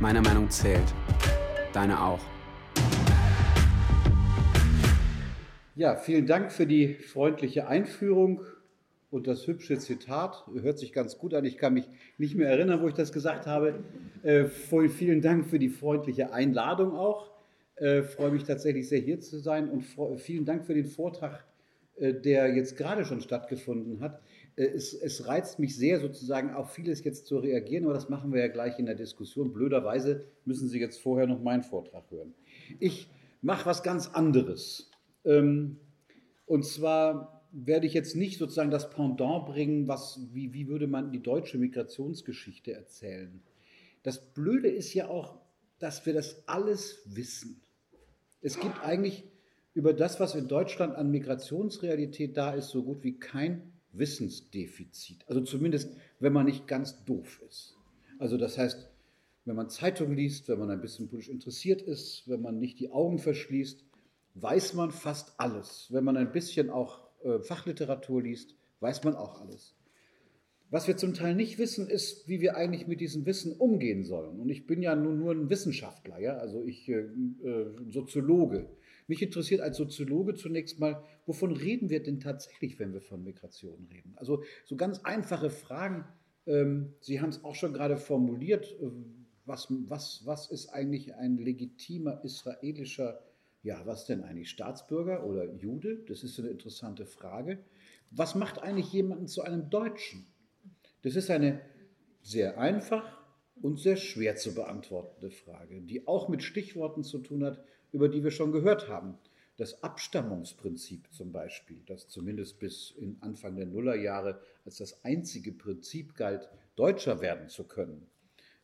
Meine Meinung zählt. Deine auch. Ja, vielen Dank für die freundliche Einführung und das hübsche Zitat. Hört sich ganz gut an. Ich kann mich nicht mehr erinnern, wo ich das gesagt habe. Äh, vielen Dank für die freundliche Einladung auch. Äh, freue mich tatsächlich sehr hier zu sein und vielen Dank für den Vortrag, äh, der jetzt gerade schon stattgefunden hat. Äh, es, es, reizt mich sehr, sozusagen auf vieles jetzt zu reagieren, aber das machen wir ja gleich in der Diskussion. Blöderweise müssen Sie jetzt vorher noch meinen Vortrag hören. Ich mache was ganz anderes. Ähm, und zwar werde ich jetzt nicht sozusagen das Pendant bringen, was, wie, wie würde man die deutsche Migrationsgeschichte erzählen. Das Blöde ist ja auch, dass wir das alles wissen. Es gibt eigentlich über das, was in Deutschland an Migrationsrealität da ist, so gut wie kein Wissensdefizit. Also zumindest, wenn man nicht ganz doof ist. Also das heißt, wenn man Zeitung liest, wenn man ein bisschen politisch interessiert ist, wenn man nicht die Augen verschließt, weiß man fast alles. Wenn man ein bisschen auch äh, Fachliteratur liest, weiß man auch alles. Was wir zum Teil nicht wissen, ist, wie wir eigentlich mit diesem Wissen umgehen sollen. Und ich bin ja nun nur ein Wissenschaftler, ja? also ich äh, äh Soziologe. Mich interessiert als Soziologe zunächst mal, wovon reden wir denn tatsächlich, wenn wir von Migration reden? Also so ganz einfache Fragen. Ähm, Sie haben es auch schon gerade formuliert. Äh, was, was, was ist eigentlich ein legitimer israelischer, ja, was denn eigentlich, Staatsbürger oder Jude? Das ist eine interessante Frage. Was macht eigentlich jemanden zu einem Deutschen? Das ist eine sehr einfach und sehr schwer zu beantwortende Frage, die auch mit Stichworten zu tun hat, über die wir schon gehört haben. Das Abstammungsprinzip zum Beispiel, das zumindest bis in Anfang der Nullerjahre als das einzige Prinzip galt, Deutscher werden zu können.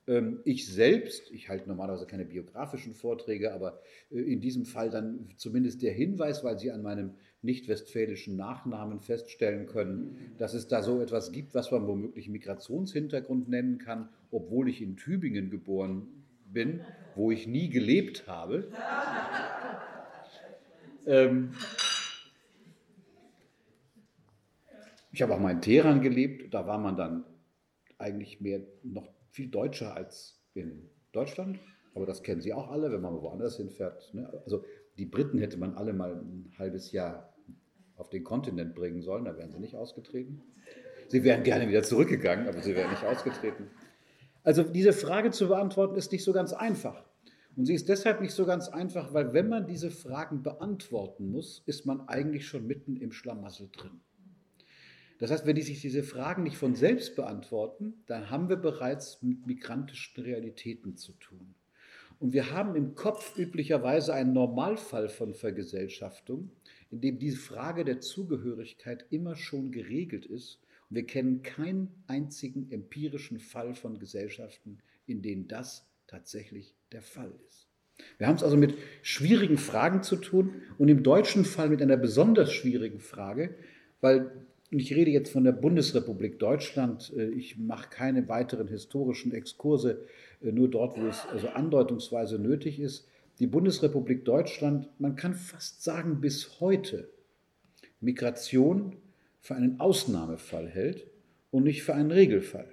Ähm, ich selbst, ich halte normalerweise keine biografischen Vorträge, aber äh, in diesem Fall dann zumindest der Hinweis, weil Sie an meinem nicht-westfälischen Nachnamen feststellen können, dass es da so etwas gibt, was man womöglich Migrationshintergrund nennen kann, obwohl ich in Tübingen geboren bin, wo ich nie gelebt habe. Ähm, ich habe auch mal in Teheran gelebt, da war man dann eigentlich mehr noch viel deutscher als in Deutschland. Aber das kennen Sie auch alle, wenn man woanders hinfährt. Ne? Also die Briten hätte man alle mal ein halbes Jahr auf den Kontinent bringen sollen, da wären sie nicht ausgetreten. Sie wären gerne wieder zurückgegangen, aber sie wären nicht ausgetreten. Also diese Frage zu beantworten ist nicht so ganz einfach. Und sie ist deshalb nicht so ganz einfach, weil wenn man diese Fragen beantworten muss, ist man eigentlich schon mitten im Schlamassel drin. Das heißt, wenn die sich diese Fragen nicht von selbst beantworten, dann haben wir bereits mit migrantischen Realitäten zu tun. Und wir haben im Kopf üblicherweise einen Normalfall von Vergesellschaftung, in dem diese Frage der Zugehörigkeit immer schon geregelt ist. Wir kennen keinen einzigen empirischen Fall von Gesellschaften, in denen das tatsächlich der Fall ist. Wir haben es also mit schwierigen Fragen zu tun und im deutschen Fall mit einer besonders schwierigen Frage, weil ich rede jetzt von der Bundesrepublik Deutschland. Äh, ich mache keine weiteren historischen Exkurse, äh, nur dort, wo es also andeutungsweise nötig ist. Die Bundesrepublik Deutschland, man kann fast sagen, bis heute Migration für einen Ausnahmefall hält und nicht für einen Regelfall.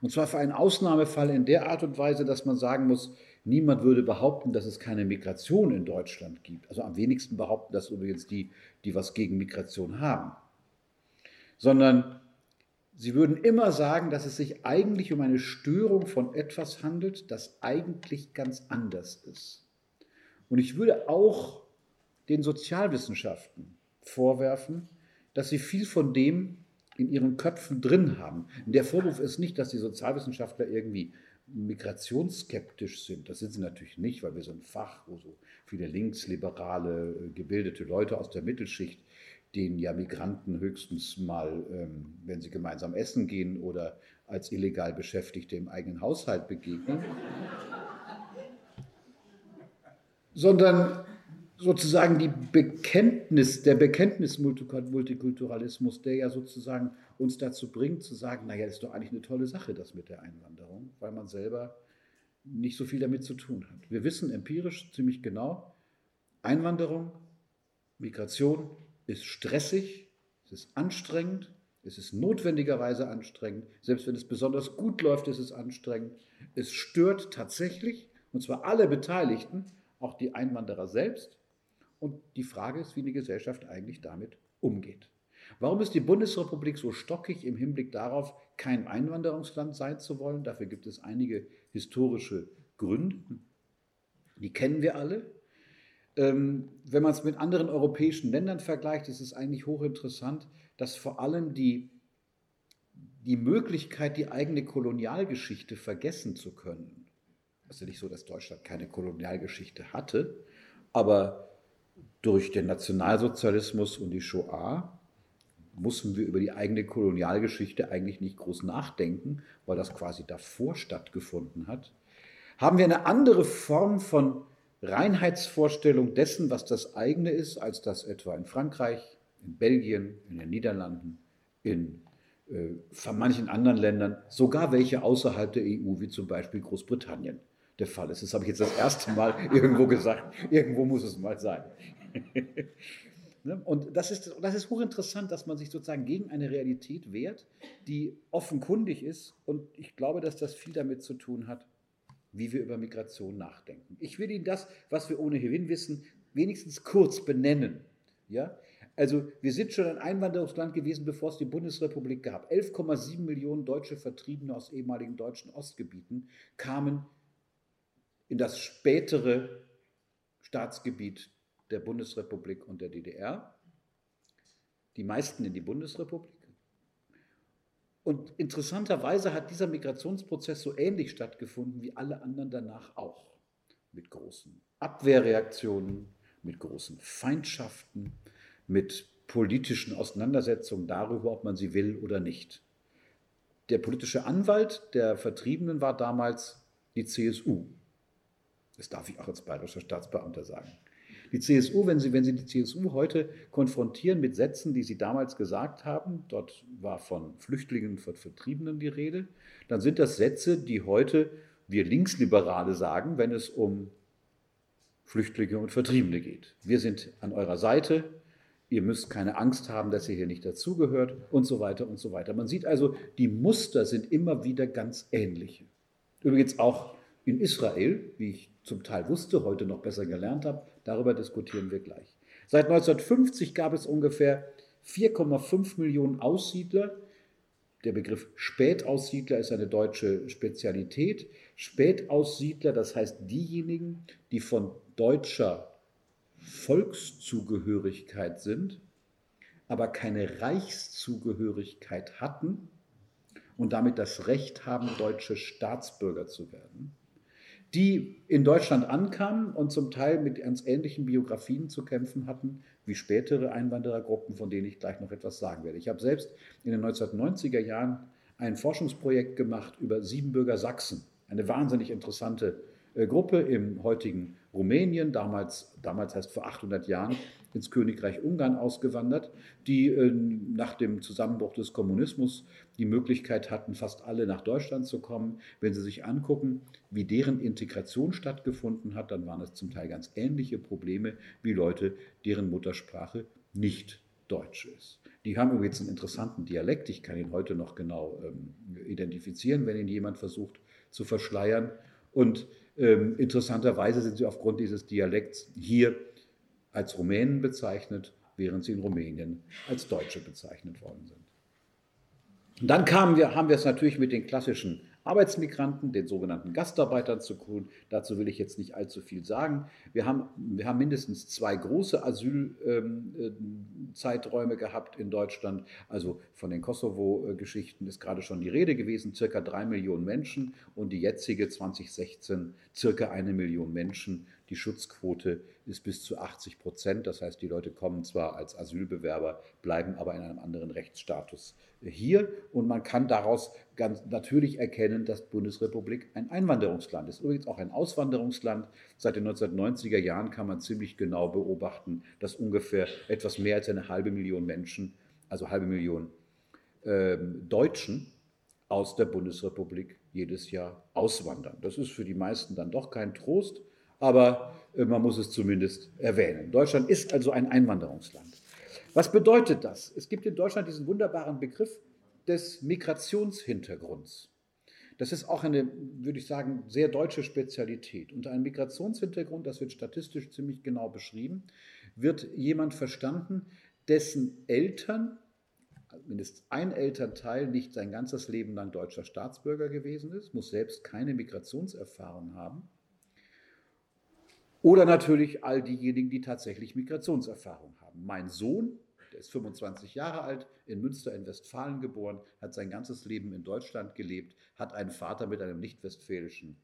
Und zwar für einen Ausnahmefall in der Art und Weise, dass man sagen muss, niemand würde behaupten, dass es keine Migration in Deutschland gibt. Also am wenigsten behaupten das übrigens die, die was gegen Migration haben sondern sie würden immer sagen, dass es sich eigentlich um eine Störung von etwas handelt, das eigentlich ganz anders ist. Und ich würde auch den Sozialwissenschaften vorwerfen, dass sie viel von dem in ihren Köpfen drin haben. Der Vorwurf ist nicht, dass die Sozialwissenschaftler irgendwie migrationsskeptisch sind. Das sind sie natürlich nicht, weil wir so ein Fach, wo so viele linksliberale, gebildete Leute aus der Mittelschicht denen ja Migranten höchstens mal, ähm, wenn sie gemeinsam essen gehen oder als illegal Beschäftigte im eigenen Haushalt begegnen, sondern sozusagen die Bekenntnis, der Bekenntnis-Multikulturalismus, der ja sozusagen uns dazu bringt, zu sagen, naja, ist doch eigentlich eine tolle Sache, das mit der Einwanderung, weil man selber nicht so viel damit zu tun hat. Wir wissen empirisch ziemlich genau, Einwanderung, Migration ist stressig, es ist anstrengend, Es ist notwendigerweise anstrengend. Selbst wenn es besonders gut läuft, ist es anstrengend. Es stört tatsächlich, und zwar alle Beteiligten, auch die Einwanderer selbst. Und die Frage ist, wie eine Gesellschaft eigentlich damit umgeht. Warum ist die Bundesrepublik so stockig im Hinblick darauf, kein Einwanderungsland sein zu wollen? Dafür gibt es einige historische Gründe. Die kennen wir alle. Ähm, wenn man es mit anderen europäischen Ländern vergleicht, ist es eigentlich hochinteressant, dass vor allem die, die Möglichkeit, die eigene Kolonialgeschichte vergessen zu können, es ist ja nicht so, dass Deutschland keine Kolonialgeschichte hatte, aber durch den Nationalsozialismus und die Shoah mussten wir über die eigene Kolonialgeschichte eigentlich nicht groß nachdenken, weil das quasi davor stattgefunden hat. Haben wir eine andere Form von Reinheitsvorstellung dessen, was das eigene ist, als das etwa in Frankreich, in Belgien, in den Niederlanden, in äh, manchen anderen Ländern, sogar welche außerhalb der EU, wie zum Beispiel Großbritannien, der Fall ist. Das habe ich jetzt das erste Mal irgendwo gesagt. Irgendwo muss es mal sein. Ne? Und das ist, das ist hochinteressant, dass man sich sozusagen gegen eine Realität wehrt, die offenkundig ist. Und ich glaube, dass das viel damit zu tun hat, wie wir über Migration nachdenken. Ich will Ihnen das, was wir ohnehin wissen, wenigstens kurz benennen. Ja? Also wir sind schon ein Einwanderungsland gewesen, bevor es die Bundesrepublik gab. 11,7 Millionen deutsche Vertriebene aus ehemaligen deutschen Ostgebieten kamen in das spätere Staatsgebiet der Bundesrepublik und der DDR. Die meisten in die Bundesrepublik. Und interessanterweise hat dieser Migrationsprozess so ähnlich stattgefunden wie alle anderen danach auch. Mit großen Abwehrreaktionen, mit großen Feindschaften, mit politischen Auseinandersetzungen darüber, ob man sie will oder nicht. Der politische Anwalt der Vertriebenen war damals die CSU. Das darf ich auch als bayerischer Staatsbeamter sagen. Die CSU, wenn Sie, wenn Sie die CSU heute konfrontieren mit Sätzen, die Sie damals gesagt haben, dort war von Flüchtlingen, von Vertriebenen die Rede, dann sind das Sätze, die heute wir Linksliberale sagen, wenn es um Flüchtlinge und Vertriebene geht. Wir sind an eurer Seite, ihr müsst keine Angst haben, dass ihr hier nicht dazugehört und so weiter und so weiter. Man sieht also, die Muster sind immer wieder ganz ähnliche. Übrigens auch in Israel, wie ich zum Teil wusste, heute noch besser gelernt habe, darüber diskutieren wir gleich. Seit 1950 gab es ungefähr 4,5 Millionen Aussiedler. Der Begriff Spätaussiedler ist eine deutsche Spezialität. Spätaussiedler, das heißt diejenigen, die von deutscher Volkszugehörigkeit sind, aber keine Reichszugehörigkeit hatten und damit das Recht haben, deutsche Staatsbürger zu werden die in Deutschland ankamen und zum Teil mit ganz ähnlichen Biografien zu kämpfen hatten wie spätere Einwanderergruppen, von denen ich gleich noch etwas sagen werde. Ich habe selbst in den 1990er Jahren ein Forschungsprojekt gemacht über Siebenbürger Sachsen, eine wahnsinnig interessante äh, Gruppe im heutigen Rumänien, damals, damals heißt vor 800 Jahren, ins Königreich Ungarn ausgewandert, die äh, nach dem Zusammenbruch des Kommunismus die Möglichkeit hatten, fast alle nach Deutschland zu kommen. Wenn Sie sich angucken, wie deren Integration stattgefunden hat, dann waren es zum Teil ganz ähnliche Probleme wie Leute, deren Muttersprache nicht Deutsch ist. Die haben übrigens einen interessanten Dialekt, ich kann ihn heute noch genau ähm, identifizieren, wenn ihn jemand versucht zu verschleiern. Und ähm, interessanterweise sind sie aufgrund dieses Dialekts hier als Rumänen bezeichnet, während sie in Rumänien als Deutsche bezeichnet worden sind. Und dann kamen wir, haben wir es natürlich mit den klassischen Arbeitsmigranten, den sogenannten Gastarbeitern zu tun. Dazu will ich jetzt nicht allzu viel sagen. Wir haben, wir haben mindestens zwei große Asylzeiträume ähm, gehabt in Deutschland. Also von den Kosovo-Geschichten ist gerade schon die Rede gewesen, circa drei Millionen Menschen und die jetzige 2016 circa eine Million Menschen. Die Schutzquote ist bis zu 80 Prozent. Das heißt, die Leute kommen zwar als Asylbewerber, bleiben aber in einem anderen Rechtsstatus hier. Und man kann daraus ganz natürlich erkennen, dass die Bundesrepublik ein Einwanderungsland ist. Übrigens auch ein Auswanderungsland. Seit den 1990er Jahren kann man ziemlich genau beobachten, dass ungefähr etwas mehr als eine halbe Million Menschen, also halbe Million äh, Deutschen aus der Bundesrepublik jedes Jahr auswandern. Das ist für die meisten dann doch kein Trost aber äh, man muss es zumindest erwähnen. Deutschland ist also ein Einwanderungsland. Was bedeutet das? Es gibt in Deutschland diesen wunderbaren Begriff des Migrationshintergrunds. Das ist auch eine, würde ich sagen, sehr deutsche Spezialität. Unter einem Migrationshintergrund, das wird statistisch ziemlich genau beschrieben, wird jemand verstanden, dessen Eltern, mindestens ein Elternteil, nicht sein ganzes Leben lang deutscher Staatsbürger gewesen ist, muss selbst keine Migrationserfahrung haben. Oder natürlich all diejenigen, die tatsächlich Migrationserfahrung haben. Mein Sohn der ist 25 Jahre alt, in Münster in Westfalen geboren, hat sein ganzes Leben in Deutschland gelebt, hat einen Vater mit einem nicht-westfälischen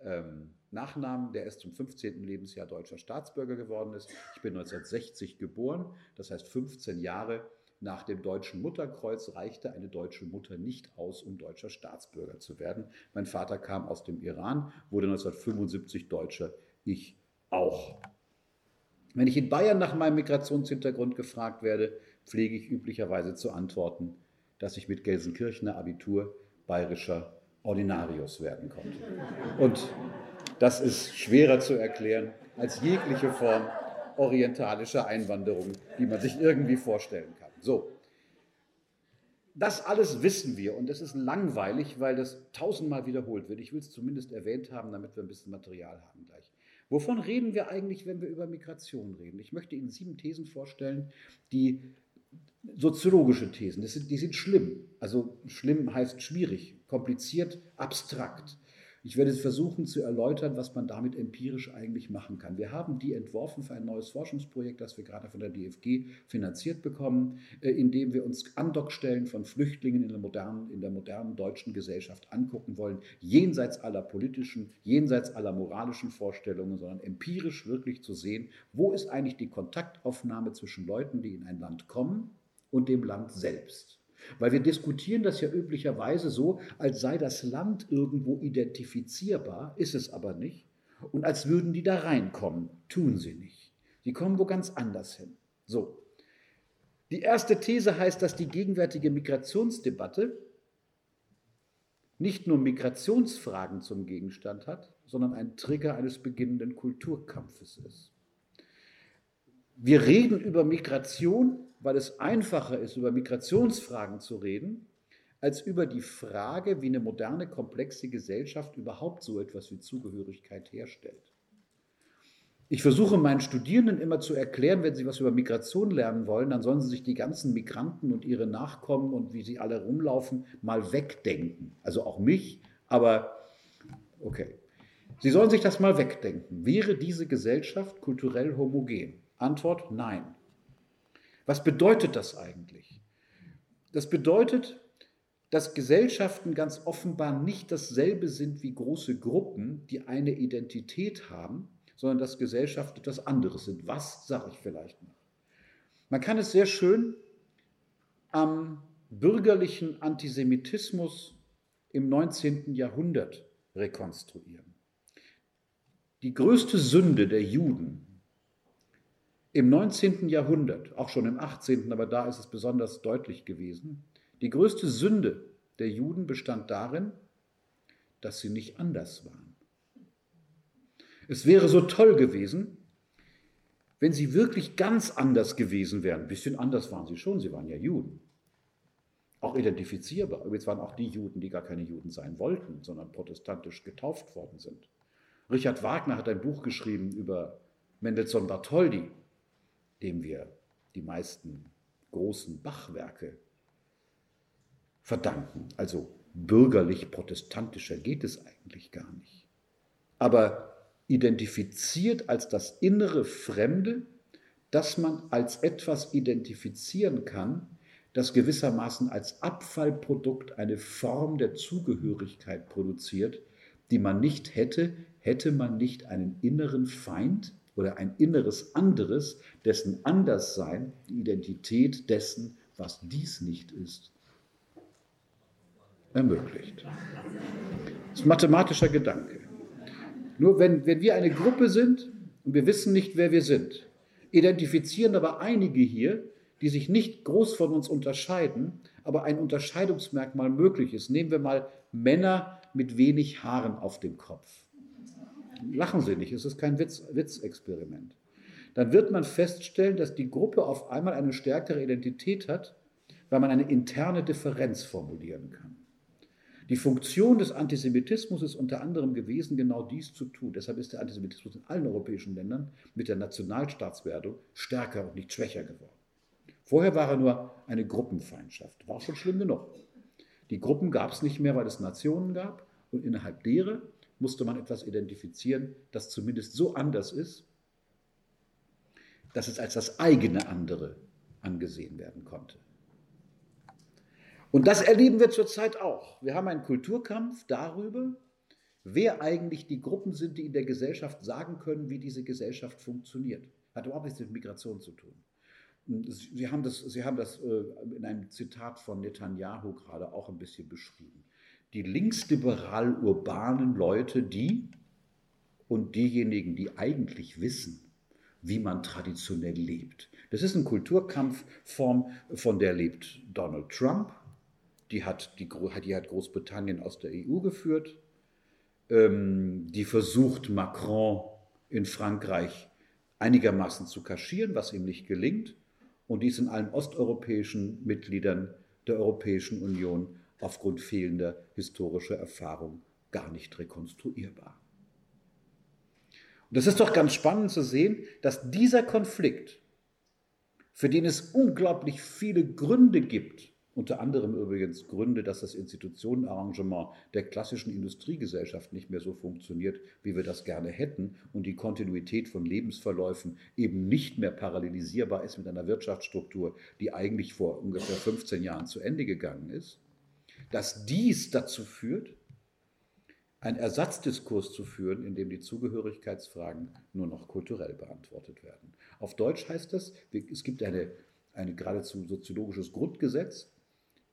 ähm, Nachnamen, der erst zum 15. Lebensjahr deutscher Staatsbürger geworden ist. Ich bin 1960 geboren, das heißt 15 Jahre nach dem deutschen Mutterkreuz reichte eine deutsche Mutter nicht aus, um deutscher Staatsbürger zu werden. Mein Vater kam aus dem Iran, wurde 1975 Deutscher, ich auch. Wenn ich in Bayern nach meinem Migrationshintergrund gefragt werde, pflege ich üblicherweise zu antworten, dass ich mit Gelsenkirchener Abitur bayerischer Ordinarius werden konnte. Und das ist schwerer zu erklären als jegliche Form orientalischer Einwanderung, die man sich irgendwie vorstellen kann. So. Das alles wissen wir und es ist langweilig, weil das tausendmal wiederholt wird. Ich will es zumindest erwähnt haben, damit wir ein bisschen Material haben gleich. Wovon reden wir eigentlich, wenn wir über Migration reden? Ich möchte Ihnen sieben Thesen vorstellen, die soziologische Thesen, sind, die sind schlimm. Also schlimm heißt schwierig, kompliziert, abstrakt. Ich werde versuchen zu erläutern, was man damit empirisch eigentlich machen kann. Wir haben die entworfen für ein neues Forschungsprojekt, das wir gerade von der DFG finanziert bekommen, äh, in dem wir uns Andockstellen von Flüchtlingen in der modernen, in der modernen deutschen Gesellschaft angucken wollen, jenseits aller politischen, jenseits aller moralischen Vorstellungen, sondern empirisch wirklich zu sehen, wo ist eigentlich die Kontaktaufnahme zwischen Leuten, die in ein Land kommen und dem Land selbst. Weil wir diskutieren das ja üblicherweise so, als sei das Land irgendwo identifizierbar, ist es aber nicht. Und als würden die da reinkommen, tun sie nicht. Sie kommen wo ganz anders hin. So. Die erste These heißt, dass die gegenwärtige Migrationsdebatte nicht nur Migrationsfragen zum Gegenstand hat, sondern ein Trigger eines beginnenden Kulturkampfes ist. Wir reden über Migration weil es einfacher ist, über Migrationsfragen zu reden, als über die Frage, wie eine moderne, komplexe Gesellschaft überhaupt so etwas wie Zugehörigkeit herstellt. Ich versuche meinen Studierenden immer zu erklären, wenn sie was über Migration lernen wollen, dann sollen sie sich die ganzen Migranten und ihre Nachkommen und wie sie alle rumlaufen, mal wegdenken. Also auch mich, aber okay. Sie sollen sich das mal wegdenken. Wäre diese Gesellschaft kulturell homogen? Antwort nein. Was bedeutet das eigentlich? Das bedeutet, dass Gesellschaften ganz offenbar nicht dasselbe sind wie große Gruppen, die eine Identität haben, sondern dass Gesellschaften etwas anderes sind. Was sage ich vielleicht noch? Man kann es sehr schön am bürgerlichen Antisemitismus im 19. Jahrhundert rekonstruieren. Die größte Sünde der Juden im 19. Jahrhundert, auch schon im 18., aber da ist es besonders deutlich gewesen, die größte Sünde der Juden bestand darin, dass sie nicht anders waren. Es wäre so toll gewesen, wenn sie wirklich ganz anders gewesen wären. Ein bisschen anders waren sie schon, sie waren ja Juden. Auch identifizierbar. Übrigens waren auch die Juden, die gar keine Juden sein wollten, sondern protestantisch getauft worden sind. Richard Wagner hat ein Buch geschrieben über Mendelssohn Bartholdy, dem wir die meisten großen Bachwerke verdanken. Also bürgerlich-protestantischer geht es eigentlich gar nicht. Aber identifiziert als das innere Fremde, das man als etwas identifizieren kann, das gewissermaßen als Abfallprodukt eine Form der Zugehörigkeit produziert, die man nicht hätte, hätte man nicht einen inneren Feind, oder ein inneres anderes, dessen Anderssein die Identität dessen, was dies nicht ist, ermöglicht. Das ist ein mathematischer Gedanke. Nur wenn, wenn wir eine Gruppe sind und wir wissen nicht, wer wir sind, identifizieren aber einige hier, die sich nicht groß von uns unterscheiden, aber ein Unterscheidungsmerkmal möglich ist. Nehmen wir mal Männer mit wenig Haaren auf dem Kopf. Lachen Sie nicht, es ist kein Witz, Witzexperiment. dann wird man feststellen, dass die Gruppe auf einmal eine stärkere Identität hat, weil man eine interne Differenz formulieren kann. Die Funktion des Antisemitismus ist unter anderem gewesen, genau dies zu tun. Deshalb ist der Antisemitismus in allen europäischen Ländern mit der Nationalstaatswerdung stärker und nicht schwächer geworden. Vorher war er nur eine Gruppenfeindschaft. War schon schlimm genug. Die Gruppen gab es nicht mehr, weil es Nationen gab. Und innerhalb derer musste man etwas identifizieren, das zumindest so anders ist, dass es als das eigene andere angesehen werden konnte. Und das erleben wir zurzeit auch. Wir haben einen Kulturkampf darüber, wer eigentlich die Gruppen sind, die in der Gesellschaft sagen können, wie diese Gesellschaft funktioniert. Hat überhaupt nichts mit Migration zu tun. Sie haben das, Sie haben das äh, in einem Zitat von Netanyahu gerade auch ein bisschen beschrieben. Die linksliberal urbanen Leute, die und diejenigen, die eigentlich wissen, wie man traditionell lebt. Das ist eine Kulturkampfform, von der lebt Donald Trump. Die hat, die, die hat Großbritannien aus der EU geführt. Ähm, die versucht Macron in Frankreich einigermaßen zu kaschieren, was ihm nicht gelingt. Und die ist in allen osteuropäischen Mitgliedern der Europäischen Union aufgrund fehlender historischer Erfahrung gar nicht rekonstruierbar. Und das ist doch ganz spannend zu sehen, dass dieser Konflikt, für den es unglaublich viele Gründe gibt, unter anderem übrigens Gründe, dass das Institutionenarrangement der klassischen Industriegesellschaft nicht mehr so funktioniert, wie wir das gerne hätten und die Kontinuität von Lebensverläufen eben nicht mehr parallelisierbar ist mit einer Wirtschaftsstruktur, die eigentlich vor ungefähr 15 Jahren zu Ende gegangen ist, dass dies dazu führt, einen Ersatzdiskurs zu führen, in dem die Zugehörigkeitsfragen nur noch kulturell beantwortet werden. Auf Deutsch heißt das, es gibt eine, ein geradezu soziologisches Grundgesetz,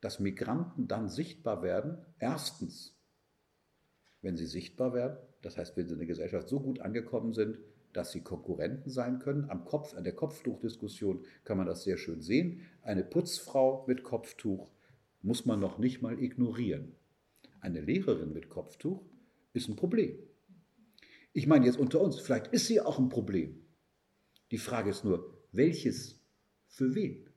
dass Migranten dann sichtbar werden, erstens, wenn sie sichtbar werden, das heißt, wenn sie in der Gesellschaft so gut angekommen sind, dass sie Konkurrenten sein können. Am Kopf, an der Kopftuchdiskussion kann man das sehr schön sehen. Eine Putzfrau mit Kopftuch muss man noch nicht mal ignorieren. Eine Lehrerin mit Kopftuch ist ein Problem. Ich meine jetzt unter uns, vielleicht ist sie auch ein Problem. Die Frage ist nur, welches für wen?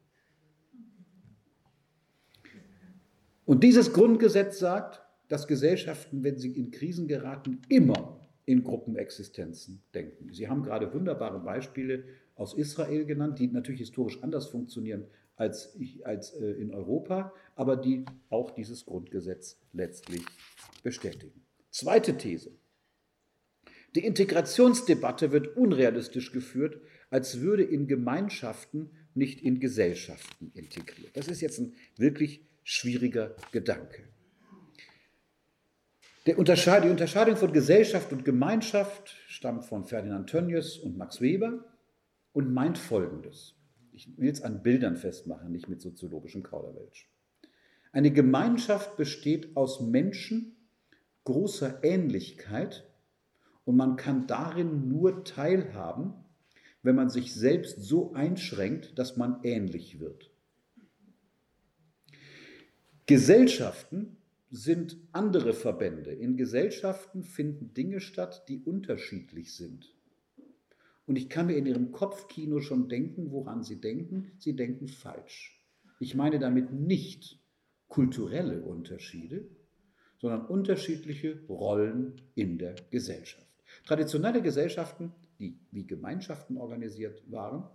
Und dieses Grundgesetz sagt, dass Gesellschaften, wenn sie in Krisen geraten, immer in Gruppenexistenzen denken. Sie haben gerade wunderbare Beispiele aus Israel genannt, die natürlich historisch anders funktionieren als, als äh, in Europa, aber die auch dieses Grundgesetz letztlich bestätigen. Zweite These. Die Integrationsdebatte wird unrealistisch geführt, als würde in Gemeinschaften nicht in Gesellschaften integriert. Das ist jetzt ein wirklich schwieriger Gedanke. Die Unterscheidung von Gesellschaft und Gemeinschaft stammt von Ferdinand Tönnies und Max Weber und meint Folgendes. Ich will es an Bildern festmachen, nicht mit soziologischem Kauderwelsch. Eine Gemeinschaft besteht aus Menschen großer Ähnlichkeit und man kann darin nur teilhaben, wenn man sich selbst so einschränkt, dass man ähnlich wird. Gesellschaften sind andere Verbände. In Gesellschaften finden Dinge statt, die unterschiedlich sind. Und ich kann mir in ihrem Kopfkino schon denken, woran sie denken. Sie denken falsch. Ich meine damit nicht kulturelle Unterschiede, sondern unterschiedliche Rollen in der Gesellschaft. Traditionelle Gesellschaften, die wie Gemeinschaften organisiert waren,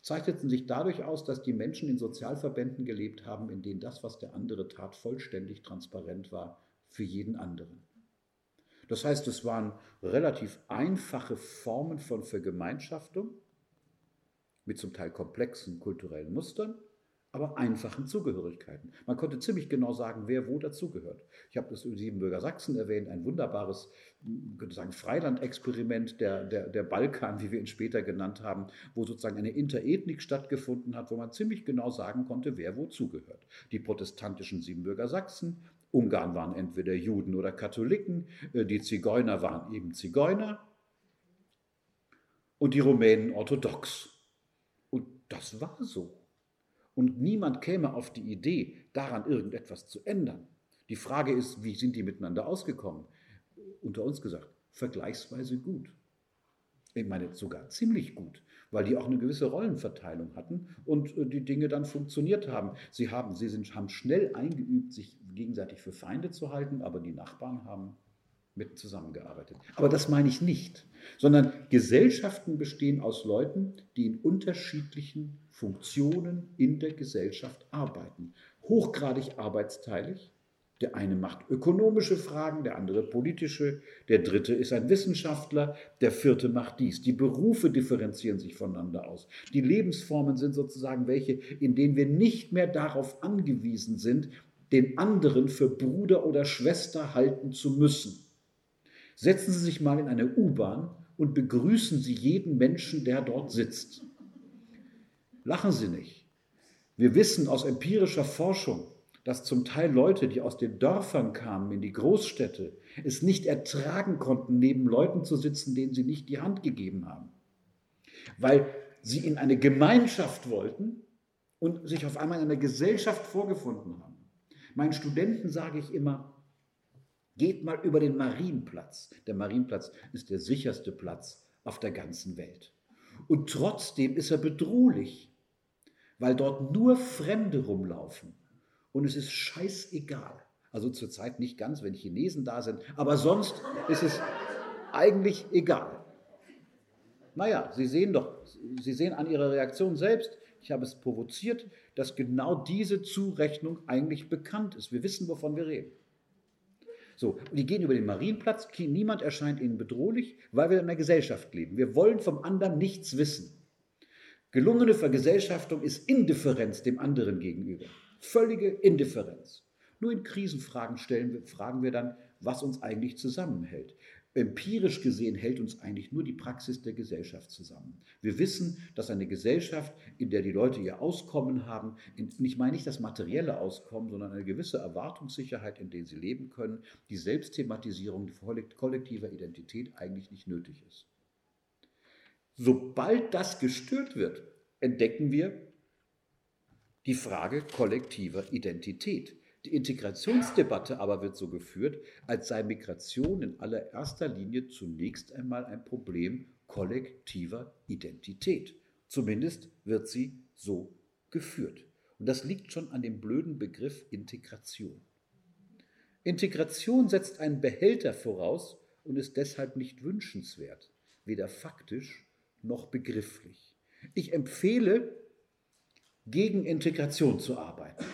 zeichneten sich dadurch aus, dass die Menschen in Sozialverbänden gelebt haben, in denen das, was der andere tat, vollständig transparent war für jeden anderen. Das heißt, es waren relativ einfache Formen von Vergemeinschaftung mit zum Teil komplexen kulturellen Mustern, aber einfachen Zugehörigkeiten. Man konnte ziemlich genau sagen, wer wo dazugehört. Ich habe das Siebenbürger Sachsen erwähnt, ein wunderbares, Freilandexperiment, der, der, der Balkan, wie wir ihn später genannt haben, wo sozusagen eine Interethnik stattgefunden hat, wo man ziemlich genau sagen konnte, wer wo zugehört. Die protestantischen Siebenbürger Sachsen, Ungarn waren entweder Juden oder Katholiken, äh, die Zigeuner waren eben Zigeuner und die Rumänen orthodox. Und das war so. Und niemand käme auf die Idee, daran irgendetwas zu ändern. Die Frage ist, wie sind die miteinander ausgekommen? Unter uns gesagt, vergleichsweise gut. Ich meine sogar ziemlich gut, weil die auch eine gewisse Rollenverteilung hatten und äh, die Dinge dann funktioniert haben. Sie haben, sie sind, haben schnell eingeübt, sich gegenseitig für Feinde zu halten, aber die Nachbarn haben mit zusammengearbeitet. Aber das meine ich nicht, sondern Gesellschaften bestehen aus Leuten, die in unterschiedlichen Funktionen in der Gesellschaft arbeiten. Hochgradig arbeitsteilig. Der eine macht ökonomische Fragen, der andere politische, der dritte ist ein Wissenschaftler, der vierte macht dies. Die Berufe differenzieren sich voneinander aus. Die Lebensformen sind sozusagen welche, in denen wir nicht mehr darauf angewiesen sind, den anderen für Bruder oder Schwester halten zu müssen. Setzen Sie sich mal in eine U-Bahn und begrüßen Sie jeden Menschen, der dort sitzt. Lachen Sie nicht. Wir wissen aus empirischer Forschung, dass zum Teil Leute, die aus den Dörfern kamen in die Großstädte, es nicht ertragen konnten, neben Leuten zu sitzen, denen sie nicht die Hand gegeben haben. Weil sie in eine Gemeinschaft wollten und sich auf einmal in einer Gesellschaft vorgefunden haben. Meinen Studenten sage ich immer, geht mal über den Marienplatz. Der Marienplatz ist der sicherste Platz auf der ganzen Welt. Und trotzdem ist er bedrohlich, weil dort nur Fremde rumlaufen. Und es ist scheißegal. Also zurzeit nicht ganz, wenn Chinesen da sind, aber sonst ist es eigentlich egal. Naja, Sie sehen doch, Sie sehen an Ihrer Reaktion selbst, ich habe es provoziert, dass genau diese Zurechnung eigentlich bekannt ist. Wir wissen, wovon wir reden. So, die gehen über den Marienplatz, niemand erscheint ihnen bedrohlich, weil wir in einer Gesellschaft leben. Wir wollen vom anderen nichts wissen. Gelungene Vergesellschaftung ist Indifferenz dem anderen gegenüber. Völlige Indifferenz. Nur in Krisenfragen stellen wir, fragen wir dann, was uns eigentlich zusammenhält. Empirisch gesehen hält uns eigentlich nur die Praxis der Gesellschaft zusammen. Wir wissen, dass eine Gesellschaft, in der die Leute ihr Auskommen haben, ich meine nicht das materielle Auskommen, sondern eine gewisse Erwartungssicherheit, in der sie leben können, die Selbstthematisierung kollektiver Identität eigentlich nicht nötig ist. Sobald das gestört wird, entdecken wir die Frage kollektiver Identität. Die Integrationsdebatte aber wird so geführt, als sei Migration in allererster Linie zunächst einmal ein Problem kollektiver Identität. Zumindest wird sie so geführt. Und das liegt schon an dem blöden Begriff Integration. Integration setzt einen Behälter voraus und ist deshalb nicht wünschenswert, weder faktisch noch begrifflich. Ich empfehle, gegen Integration zu arbeiten.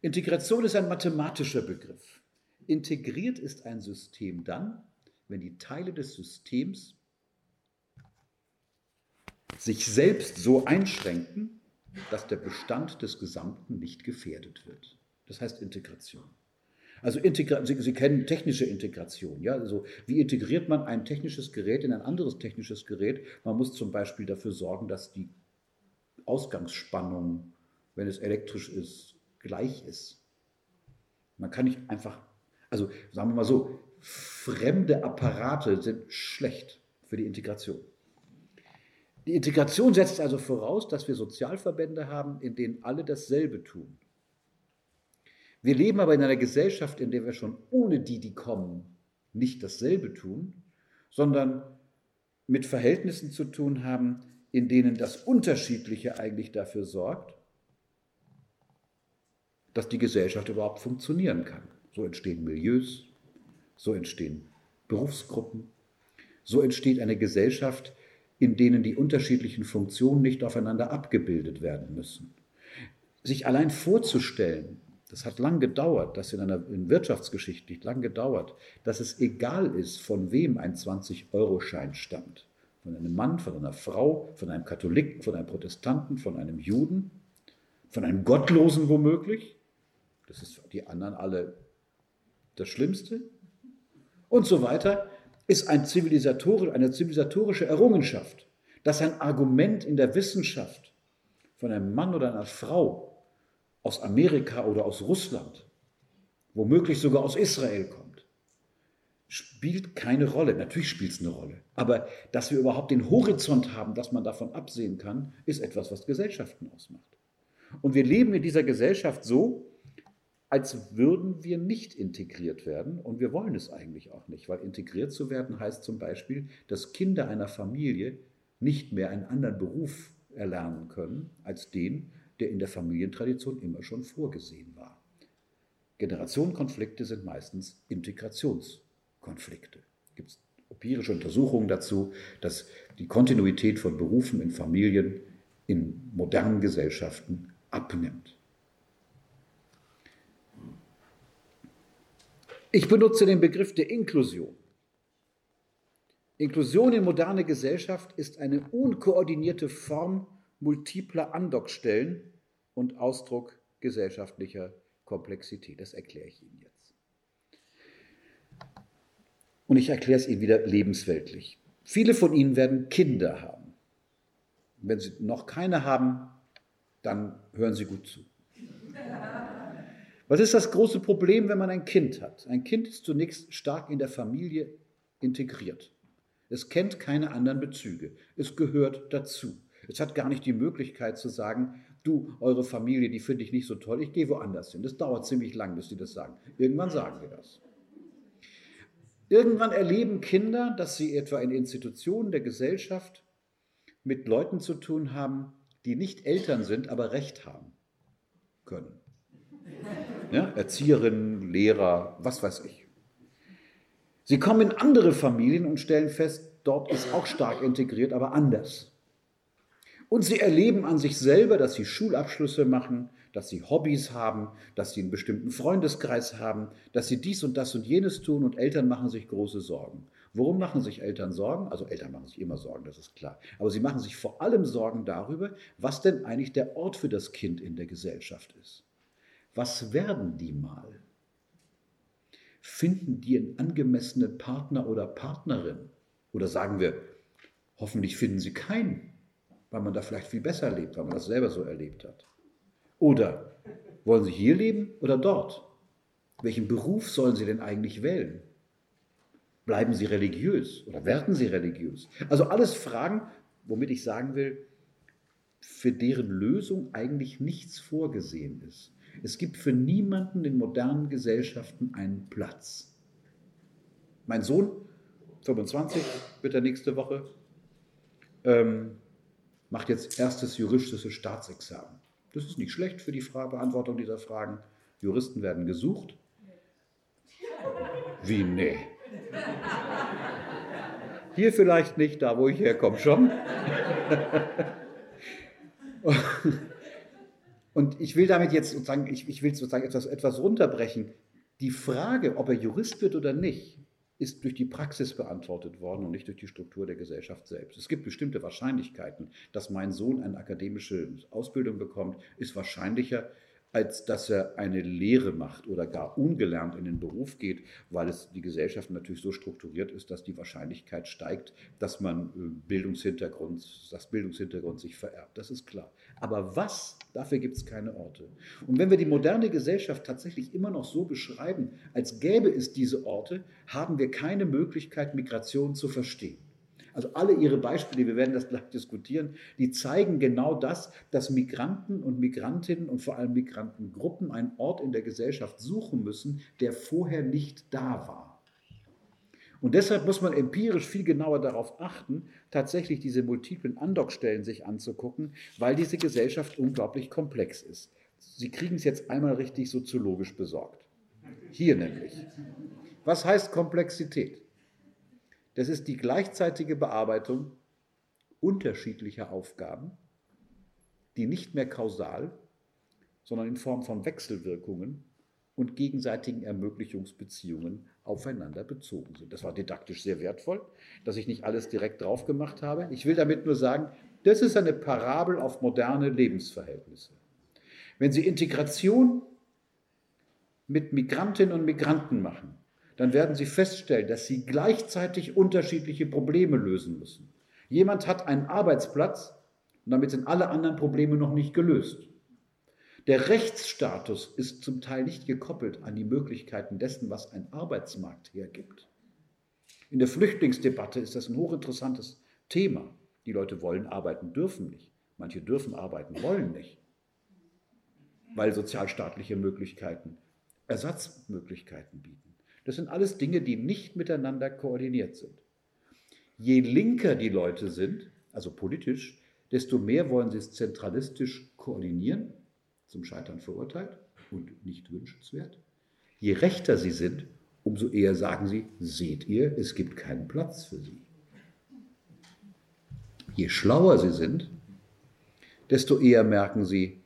Integration ist ein mathematischer Begriff. Integriert ist ein System dann, wenn die Teile des Systems sich selbst so einschränken, dass der Bestand des Gesamten nicht gefährdet wird. Das heißt Integration. Also Integra Sie, Sie, kennen technische Integration. Ja? Also wie integriert man ein technisches Gerät in ein anderes technisches Gerät? Man muss zum Beispiel dafür sorgen, dass die Ausgangsspannung, wenn es elektrisch ist, gleich ist. Man kann nicht einfach, also sagen wir mal so, fremde Apparate sind schlecht für die Integration. Die Integration setzt also voraus, dass wir Sozialverbände haben, in denen alle dasselbe tun. Wir leben aber in einer Gesellschaft, in der wir schon ohne die, die kommen, nicht dasselbe tun, sondern mit Verhältnissen zu tun haben, in denen das Unterschiedliche eigentlich dafür sorgt, dass die Gesellschaft überhaupt funktionieren kann. So entstehen Milieus, so entstehen Berufsgruppen, so entsteht eine Gesellschaft, in denen die unterschiedlichen Funktionen nicht aufeinander abgebildet werden müssen. Sich allein vorzustellen, das hat lang gedauert, das in einer in Wirtschaftsgeschichte lang gedauert, dass es egal ist, von wem ein 20-Euro-Schein stammt. Von einem Mann, von einer Frau, von einem Katholiken, von einem Protestanten, von einem Juden, von einem Gottlosen womöglich. Das ist für die anderen alle das Schlimmste. Und so weiter, ist ein Zivilisator, eine zivilisatorische Errungenschaft, dass ein Argument in der Wissenschaft von einem Mann oder einer Frau aus Amerika oder aus Russland, womöglich sogar aus Israel kommt, spielt keine Rolle. Natürlich spielt es eine Rolle. Aber dass wir überhaupt den Horizont haben, dass man davon absehen kann, ist etwas, was Gesellschaften ausmacht. Und wir leben in dieser Gesellschaft so, als würden wir nicht integriert werden und wir wollen es eigentlich auch nicht, weil integriert zu werden heißt zum Beispiel, dass Kinder einer Familie nicht mehr einen anderen Beruf erlernen können als den, der in der Familientradition immer schon vorgesehen war. Generationenkonflikte sind meistens Integrationskonflikte. Gibt empirische Untersuchungen dazu, dass die Kontinuität von Berufen in Familien in modernen Gesellschaften abnimmt. Ich benutze den Begriff der Inklusion. Inklusion in moderne Gesellschaft ist eine unkoordinierte Form multipler Andockstellen und Ausdruck gesellschaftlicher Komplexität. Das erkläre ich Ihnen jetzt. Und ich erkläre es Ihnen wieder lebensweltlich. Viele von Ihnen werden Kinder haben. Wenn Sie noch keine haben, dann hören Sie gut zu. Was ist das große Problem, wenn man ein Kind hat? Ein Kind ist zunächst stark in der Familie integriert. Es kennt keine anderen Bezüge. Es gehört dazu. Es hat gar nicht die Möglichkeit zu sagen, du, eure Familie, die finde ich nicht so toll, ich gehe woanders hin. Das dauert ziemlich lang, bis die das sagen. Irgendwann sagen wir das. Irgendwann erleben Kinder, dass sie etwa in Institutionen der Gesellschaft mit Leuten zu tun haben, die nicht Eltern sind, aber Recht haben können. Ja, Erzieherinnen, Lehrer, was weiß ich. Sie kommen in andere Familien und stellen fest, dort ist auch stark integriert, aber anders. Und sie erleben an sich selber, dass sie Schulabschlüsse machen, dass sie Hobbys haben, dass sie einen bestimmten Freundeskreis haben, dass sie dies und das und jenes tun und Eltern machen sich große Sorgen. Worum machen sich Eltern Sorgen? Also Eltern machen sich immer Sorgen, das ist klar. Aber sie machen sich vor allem Sorgen darüber, was denn eigentlich der Ort für das Kind in der Gesellschaft ist. Was werden die mal? Finden die einen angemessenen Partner oder Partnerin? Oder sagen wir, hoffentlich finden sie keinen, weil man da vielleicht viel besser lebt, weil man das selber so erlebt hat. Oder wollen sie hier leben oder dort? Welchen Beruf sollen sie denn eigentlich wählen? Bleiben sie religiös oder werden sie religiös? Also alles Fragen, womit ich sagen will, für deren Lösung eigentlich nichts vorgesehen ist. Es gibt für niemanden in modernen Gesellschaften einen Platz. Mein Sohn, 25, wird er nächste Woche, ähm, macht jetzt erstes juristisches Staatsexamen. Das ist nicht schlecht für die Beantwortung dieser Fragen. Juristen werden gesucht. Wie nee? Hier vielleicht nicht, da wo ich herkomme schon. Und ich will damit jetzt sozusagen, ich, ich will sozusagen etwas, etwas runterbrechen. Die Frage, ob er Jurist wird oder nicht, ist durch die Praxis beantwortet worden und nicht durch die Struktur der Gesellschaft selbst. Es gibt bestimmte Wahrscheinlichkeiten, dass mein Sohn eine akademische Ausbildung bekommt, ist wahrscheinlicher, als dass er eine Lehre macht oder gar ungelernt in den Beruf geht, weil es die Gesellschaft natürlich so strukturiert ist, dass die Wahrscheinlichkeit steigt, dass man äh, Bildungshintergrund, das Bildungshintergrund sich vererbt. Das ist klar. Aber was? Dafür gibt es keine Orte. Und wenn wir die moderne Gesellschaft tatsächlich immer noch so beschreiben, als gäbe es diese Orte, haben wir keine Möglichkeit, Migration zu verstehen. Also alle Ihre Beispiele, wir werden das gleich diskutieren, die zeigen genau das, dass Migranten und Migrantinnen und vor allem Migrantengruppen einen Ort in der Gesellschaft suchen müssen, der vorher nicht da war. Und deshalb muss man empirisch viel genauer darauf achten, tatsächlich diese multiplen Andockstellen sich anzugucken, weil diese Gesellschaft unglaublich komplex ist. Sie kriegen es jetzt einmal richtig soziologisch besorgt. Hier nämlich. Was heißt Komplexität? Das ist die gleichzeitige Bearbeitung unterschiedlicher Aufgaben, die nicht mehr kausal, sondern in Form von Wechselwirkungen und gegenseitigen Ermöglichungsbeziehungen aufeinander bezogen sind. Das war didaktisch sehr wertvoll, dass ich nicht alles direkt drauf gemacht habe. Ich will damit nur sagen, das ist eine Parabel auf moderne Lebensverhältnisse. Wenn Sie Integration mit Migrantinnen und Migranten machen, dann werden Sie feststellen, dass Sie gleichzeitig unterschiedliche Probleme lösen müssen. Jemand hat einen Arbeitsplatz und damit sind alle anderen Probleme noch nicht gelöst. Der Rechtsstatus ist zum Teil nicht gekoppelt an die Möglichkeiten dessen, was ein Arbeitsmarkt hergibt. In der Flüchtlingsdebatte ist das ein hochinteressantes Thema. Die Leute wollen arbeiten, dürfen nicht. Manche dürfen arbeiten, wollen nicht, weil sozialstaatliche Möglichkeiten Ersatzmöglichkeiten bieten. Das sind alles Dinge, die nicht miteinander koordiniert sind. Je linker die Leute sind, also politisch, desto mehr wollen sie es zentralistisch koordinieren, zum Scheitern verurteilt und nicht wünschenswert. Je rechter sie sind, umso eher sagen sie, seht ihr, es gibt keinen Platz für sie. Je schlauer sie sind, desto eher merken sie,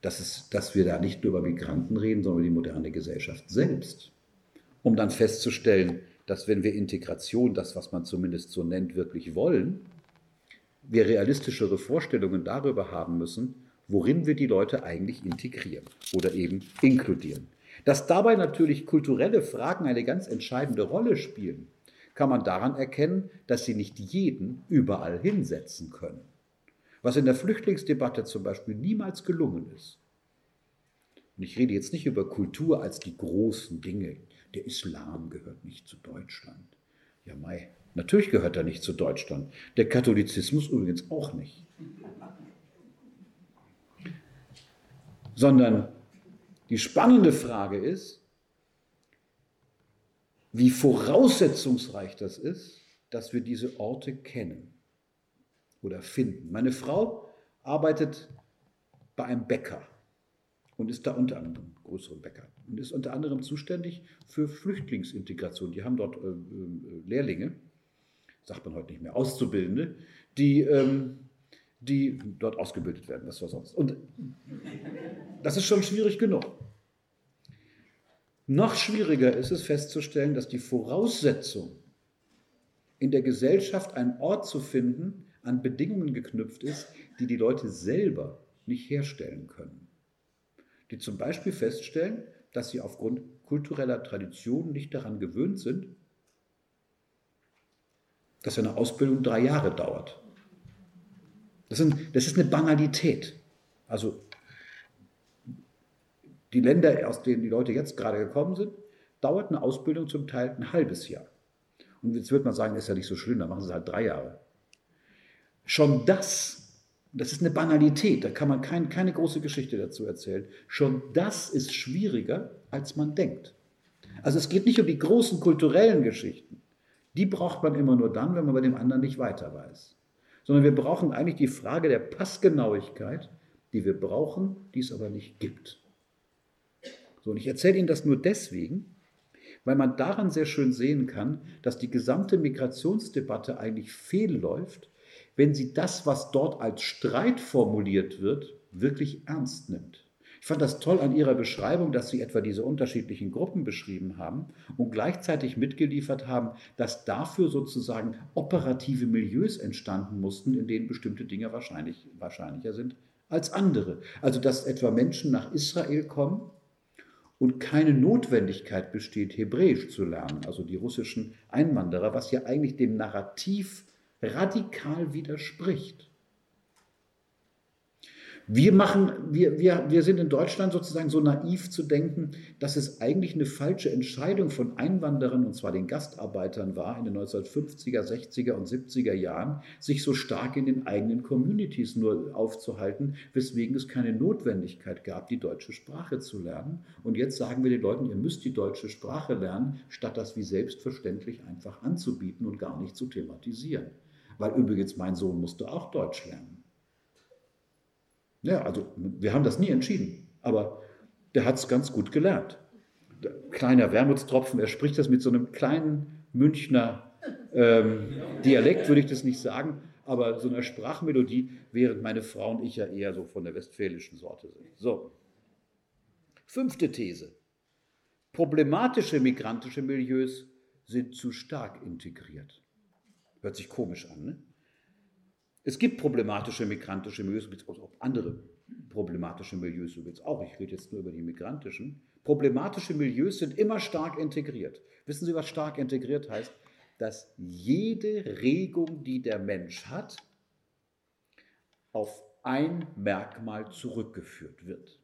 dass, es, dass wir da nicht nur über Migranten reden, sondern über die moderne Gesellschaft selbst. Um dann festzustellen, dass wenn wir Integration, das, was man zumindest so nennt, wirklich wollen, wir realistischere Vorstellungen darüber haben müssen, worin wir die Leute eigentlich integrieren oder eben inkludieren. Dass dabei natürlich kulturelle Fragen eine ganz entscheidende Rolle spielen, kann man daran erkennen, dass sie nicht jeden überall hinsetzen können. Was in der Flüchtlingsdebatte zum Beispiel niemals gelungen ist. Und ich rede jetzt nicht über Kultur als die großen Dinge. Der Islam gehört nicht zu Deutschland. Ja, Mai, natürlich gehört er nicht zu Deutschland. Der Katholizismus übrigens auch nicht. Sondern die spannende Frage ist, wie voraussetzungsreich das ist, dass wir diese Orte kennen oder finden. Meine Frau arbeitet bei einem Bäcker und ist da unter anderem größeren Bäcker und ist unter anderem zuständig für Flüchtlingsintegration. Die haben dort äh, äh, Lehrlinge, sagt man heute nicht mehr, Auszubildende, die, ähm, die dort ausgebildet werden, was war sonst. Und das ist schon schwierig genug. Noch schwieriger ist es festzustellen, dass die Voraussetzung, in der Gesellschaft einen Ort zu finden, an Bedingungen geknüpft ist, die die Leute selber nicht herstellen können. Die zum Beispiel feststellen, dass sie aufgrund kultureller Traditionen nicht daran gewöhnt sind, dass eine Ausbildung drei Jahre dauert. Das, sind, das ist eine Banalität. Also die Länder, aus denen die Leute jetzt gerade gekommen sind, dauert eine Ausbildung zum Teil ein halbes Jahr. Und jetzt wird man sagen, ist ja nicht so schlimm, dann machen sie halt drei Jahre. Schon das, das ist eine Banalität, da kann man kein, keine große Geschichte dazu erzählen. Schon das ist schwieriger, als man denkt. Also es geht nicht um die großen kulturellen Geschichten. Die braucht man immer nur dann, wenn man bei dem anderen nicht weiter weiß. Sondern wir brauchen eigentlich die Frage der Passgenauigkeit, die wir brauchen, die es aber nicht gibt. So, und ich erzähle Ihnen das nur deswegen, weil man daran sehr schön sehen kann, dass die gesamte Migrationsdebatte eigentlich fehlläuft, wenn sie das, was dort als Streit formuliert wird, wirklich ernst nimmt. Ich fand das toll an Ihrer Beschreibung, dass Sie etwa diese unterschiedlichen Gruppen beschrieben haben und gleichzeitig mitgeliefert haben, dass dafür sozusagen operative Milieus entstanden mussten, in denen bestimmte Dinge wahrscheinlich, wahrscheinlicher sind als andere. Also dass etwa Menschen nach Israel kommen und keine Notwendigkeit besteht, Hebräisch zu lernen, also die russischen Einwanderer, was ja eigentlich dem Narrativ radikal widerspricht. Wir, machen, wir, wir, wir sind in Deutschland sozusagen so naiv zu denken, dass es eigentlich eine falsche Entscheidung von Einwanderern, und zwar den Gastarbeitern, war in den 1950er, 60er und 70er Jahren, sich so stark in den eigenen Communities nur aufzuhalten, weswegen es keine Notwendigkeit gab, die deutsche Sprache zu lernen. Und jetzt sagen wir den Leuten, ihr müsst die deutsche Sprache lernen, statt das wie selbstverständlich einfach anzubieten und gar nicht zu thematisieren. Weil übrigens mein Sohn musste auch Deutsch lernen. Ja, also wir haben das nie entschieden, aber der hat es ganz gut gelernt. Kleiner Wermutstropfen, er spricht das mit so einem kleinen Münchner ähm, Dialekt, würde ich das nicht sagen, aber so einer Sprachmelodie, während meine Frau und ich ja eher so von der westfälischen Sorte sind. So. Fünfte These. Problematische migrantische Milieus sind zu stark integriert. Hört sich komisch an, ne? Es gibt problematische migrantische Milieus, es auch andere problematische Milieus übrigens auch. Ich rede jetzt nur über die migrantischen. Problematische Milieus sind immer stark integriert. Wissen Sie, was stark integriert heißt? Dass jede Regung, die der Mensch hat, auf ein Merkmal zurückgeführt wird.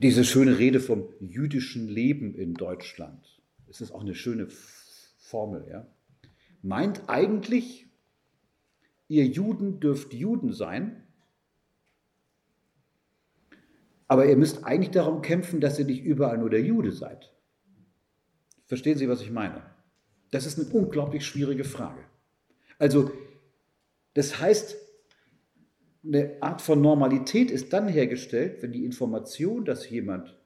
Diese schöne Rede vom jüdischen Leben in Deutschland, das ist auch eine schöne Formel, ja meint eigentlich, ihr Juden dürft Juden sein, Aber ihr müsst eigentlich darum kämpfen, dass ihr nicht überall nur der Jude seid. Verstehen Sie, was ich meine? Das ist eine unglaublich schwierige Frage. Also, das heißt, eine Art von Normalität ist dann hergestellt, wenn die Information, dass jemand,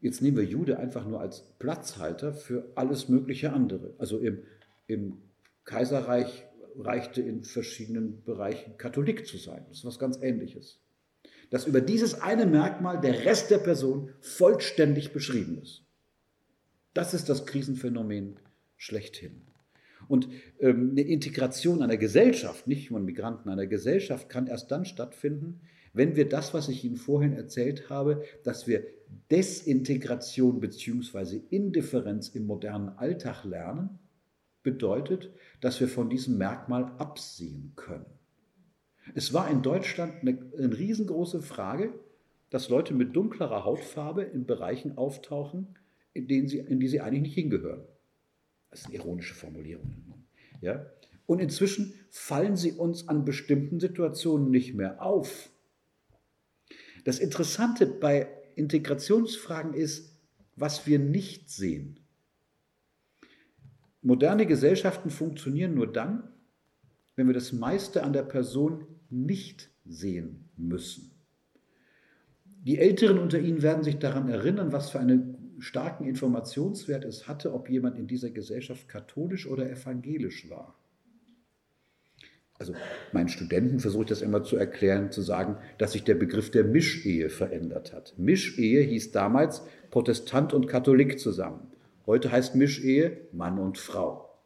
jetzt nehmen wir Jude einfach nur als Platzhalter für alles mögliche andere. Also im, im Kaiserreich reichte in verschiedenen Bereichen Katholik zu sein. Das ist was ganz Ähnliches. Dass über dieses eine Merkmal der Rest der Person vollständig beschrieben ist. Das ist das Krisenphänomen schlechthin. Und ähm, eine Integration einer Gesellschaft, nicht von Migranten, einer Gesellschaft kann erst dann stattfinden, wenn wir das, was ich Ihnen vorhin erzählt habe, dass wir Desintegration bzw. Indifferenz im modernen Alltag lernen, bedeutet, dass wir von diesem Merkmal absehen können. Es war in Deutschland eine, eine riesengroße Frage, dass Leute mit dunklerer Hautfarbe in Bereichen auftauchen, in, denen sie, in die sie eigentlich nicht hingehören. Das sind ironische Formulierungen. Ja? Und inzwischen fallen sie uns an bestimmten Situationen nicht mehr auf. Das Interessante bei Integrationsfragen ist, was wir nicht sehen. Moderne Gesellschaften funktionieren nur dann, wenn wir das meiste an der Person nicht sehen müssen. Die Älteren unter Ihnen werden sich daran erinnern, was für einen starken Informationswert es hatte, ob jemand in dieser Gesellschaft katholisch oder evangelisch war. Also meinen Studenten versuche ich das immer zu erklären, zu sagen, dass sich der Begriff der Mischehe verändert hat. Mischehe hieß damals Protestant und Katholik zusammen. Heute heißt Mischehe Mann und Frau.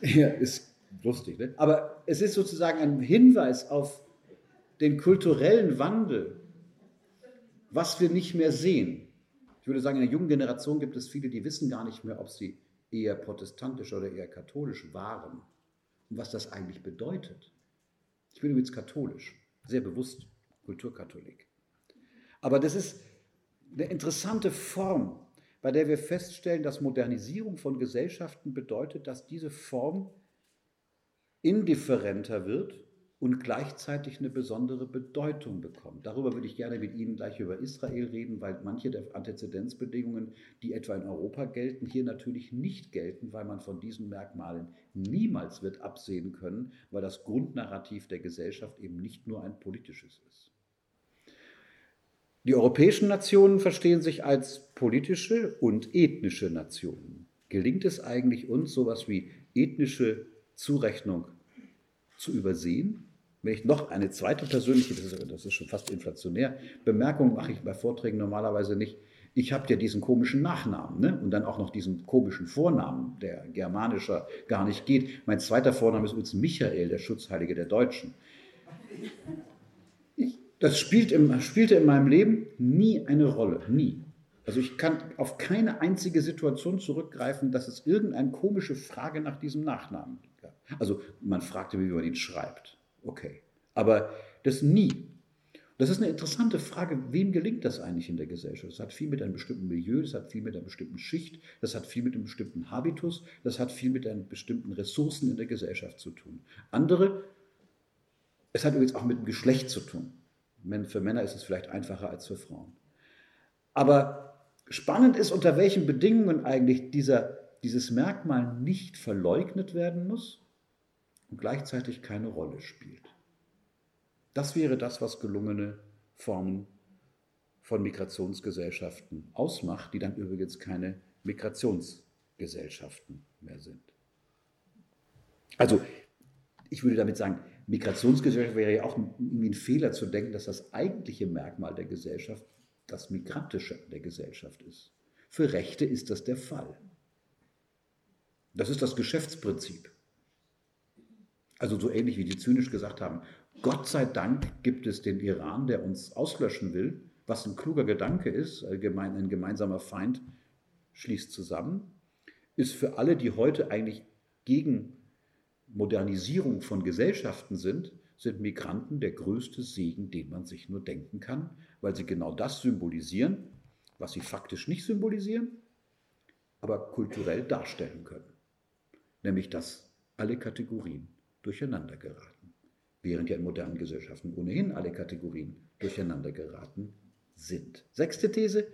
ja, ist lustig, ne? Aber es ist sozusagen ein Hinweis auf den kulturellen Wandel, was wir nicht mehr sehen. Ich würde sagen, in der jungen Generation gibt es viele, die wissen gar nicht mehr, ob sie eher protestantisch oder eher katholisch waren und was das eigentlich bedeutet. Ich bin übrigens katholisch, sehr bewusst Kulturkatholik. Aber das ist eine interessante Form, bei der wir feststellen, dass Modernisierung von Gesellschaften bedeutet, dass diese Form indifferenter wird und gleichzeitig eine besondere Bedeutung bekommt. Darüber würde ich gerne mit Ihnen gleich über Israel reden, weil manche der Antezedenzbedingungen, die etwa in Europa gelten, hier natürlich nicht gelten, weil man von diesen Merkmalen niemals wird absehen können, weil das Grundnarrativ der Gesellschaft eben nicht nur ein politisches ist. Die europäischen Nationen verstehen sich als politische und ethnische Nationen. Gelingt es eigentlich uns, sowas wie ethnische Zurechnung zu übersehen? Wenn ich noch eine zweite persönliche, das ist, das ist schon fast inflationär, Bemerkung mache ich bei Vorträgen normalerweise nicht. Ich habe ja diesen komischen Nachnamen ne? und dann auch noch diesen komischen Vornamen, der germanischer gar nicht geht. Mein zweiter Vorname ist übrigens Michael, der Schutzheilige der Deutschen. Das spielt im, spielte in meinem Leben nie eine Rolle, nie. Also ich kann auf keine einzige Situation zurückgreifen, dass es irgendeine komische Frage nach diesem Nachnamen gab. Also man fragte, wie man ihn schreibt. Okay. Aber das nie. Das ist eine interessante Frage, wem gelingt das eigentlich in der Gesellschaft? Das hat viel mit einem bestimmten Milieu, das hat viel mit einer bestimmten Schicht, das hat viel mit einem bestimmten Habitus, das hat viel mit einem bestimmten Ressourcen in der Gesellschaft zu tun. Andere, es hat übrigens auch mit dem Geschlecht zu tun. Für Männer ist es vielleicht einfacher als für Frauen. Aber spannend ist, unter welchen Bedingungen eigentlich dieser, dieses Merkmal nicht verleugnet werden muss und gleichzeitig keine Rolle spielt. Das wäre das, was gelungene Formen von Migrationsgesellschaften ausmacht, die dann übrigens keine Migrationsgesellschaften mehr sind. Also, ich würde damit sagen, Migrationsgesellschaft wäre ja auch irgendwie ein Fehler zu denken, dass das eigentliche Merkmal der Gesellschaft das Migrantische der Gesellschaft ist. Für Rechte ist das der Fall. Das ist das Geschäftsprinzip. Also so ähnlich wie die zynisch gesagt haben, Gott sei Dank gibt es den Iran, der uns auslöschen will, was ein kluger Gedanke ist, ein gemeinsamer Feind schließt zusammen, ist für alle, die heute eigentlich gegen Modernisierung von Gesellschaften sind, sind Migranten der größte Segen, den man sich nur denken kann, weil sie genau das symbolisieren, was sie faktisch nicht symbolisieren, aber kulturell darstellen können. Nämlich, dass alle Kategorien durcheinander geraten. während ja in modernen Gesellschaften ohnehin alle Kategorien durcheinander geraten sind. Sechste These,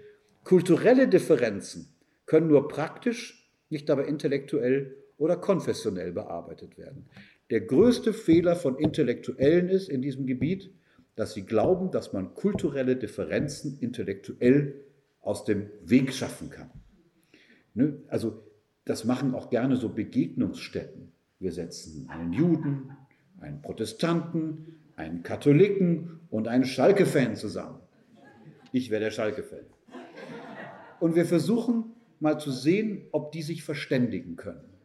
kulturelle Differenzen können nur praktisch, nicht aber intellektuell oder konfessionell bearbeitet werden. Der größte Fehler von Intellektuellen ist in diesem Gebiet, dass sie glauben, dass man kulturelle Differenzen intellektuell aus dem Weg schaffen kann. Ne? Also das machen auch gerne so Begegnungsstätten. Wir setzen einen Juden, einen Protestanten, einen Katholiken und einen Schalke-Fan zusammen. Ich wäre der Schalke-Fan. Und wir versuchen mal zu sehen, ob die sich verständigen können.